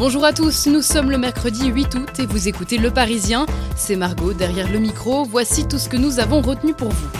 Bonjour à tous, nous sommes le mercredi 8 août et vous écoutez Le Parisien. C'est Margot derrière le micro. Voici tout ce que nous avons retenu pour vous.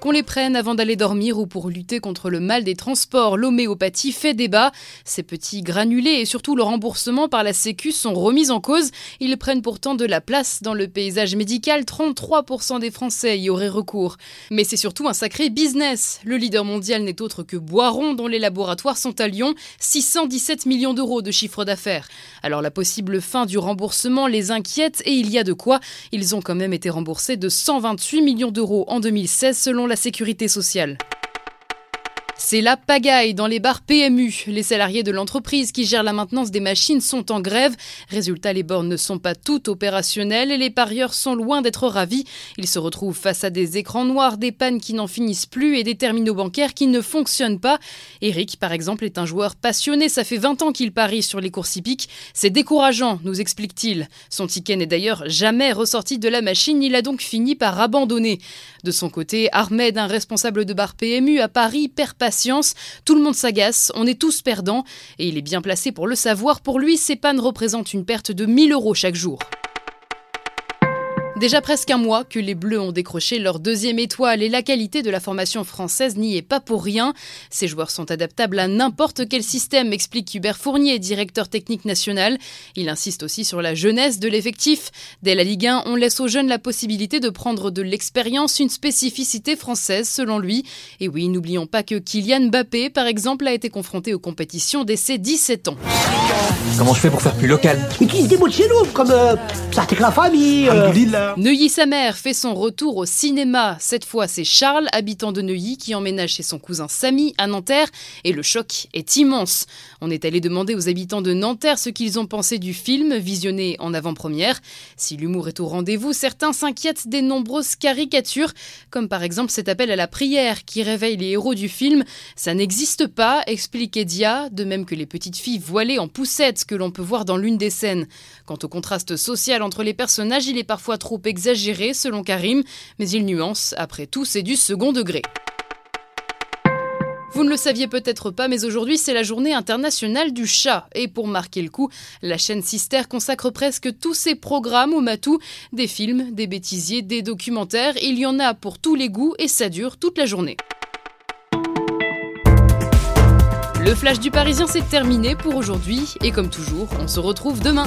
Qu'on les prenne avant d'aller dormir ou pour lutter contre le mal des transports, l'homéopathie fait débat. Ces petits granulés et surtout le remboursement par la Sécu sont remis en cause. Ils prennent pourtant de la place dans le paysage médical. 33% des Français y auraient recours. Mais c'est surtout un sacré business. Le leader mondial n'est autre que Boiron, dont les laboratoires sont à Lyon. 617 millions d'euros de chiffre d'affaires. Alors la possible fin du remboursement les inquiète et il y a de quoi. Ils ont quand même été remboursés de 128 millions d'euros en 2016 selon la sécurité sociale. C'est la pagaille dans les bars PMU. Les salariés de l'entreprise qui gèrent la maintenance des machines sont en grève. Résultat, les bornes ne sont pas toutes opérationnelles et les parieurs sont loin d'être ravis. Ils se retrouvent face à des écrans noirs, des pannes qui n'en finissent plus et des terminaux bancaires qui ne fonctionnent pas. Eric, par exemple, est un joueur passionné. Ça fait 20 ans qu'il parie sur les courses hippiques. C'est décourageant, nous explique-t-il. Son ticket n'est d'ailleurs jamais ressorti de la machine. Il a donc fini par abandonner. De son côté, Ahmed, un responsable de bar PMU à Paris, perd Tout le monde s'agace, on est tous perdants. Et il est bien placé pour le savoir. Pour lui, ces pannes représentent une perte de 1000 euros chaque jour. Déjà presque un mois que les Bleus ont décroché leur deuxième étoile et la qualité de la formation française n'y est pas pour rien. Ces joueurs sont adaptables à n'importe quel système, explique Hubert Fournier, directeur technique national. Il insiste aussi sur la jeunesse de l'effectif. Dès la Ligue 1, on laisse aux jeunes la possibilité de prendre de l'expérience, une spécificité française selon lui. Et oui, n'oublions pas que Kylian Mbappé, par exemple, a été confronté aux compétitions dès ses 17 ans. Comment je fais pour faire plus local? Mais qui se débrouille chez nous, comme euh, ça avec la famille. euh. Alhamdulillah. Neuilly-sa-mère fait son retour au cinéma. Cette fois, c'est Charles, habitant de Neuilly, qui emménage chez son cousin Samy à Nanterre. Et le choc est immense. On est allé demander aux habitants de Nanterre ce qu'ils ont pensé du film, visionné en avant-première. Si l'humour est au rendez-vous, certains s'inquiètent des nombreuses caricatures, comme par exemple cet appel à la prière qui réveille les héros du film. Ça n'existe pas, explique Edia, de même que les petites filles voilées en poussette que l'on peut voir dans l'une des scènes. Quant au contraste social entre les personnages, il est parfois trop exagéré selon Karim, mais il nuance, après tout c'est du second degré. Vous ne le saviez peut-être pas, mais aujourd'hui c'est la journée internationale du chat. Et pour marquer le coup, la chaîne Sister consacre presque tous ses programmes au matou. Des films, des bêtisiers, des documentaires, il y en a pour tous les goûts et ça dure toute la journée. Le flash du Parisien c'est terminé pour aujourd'hui et comme toujours, on se retrouve demain.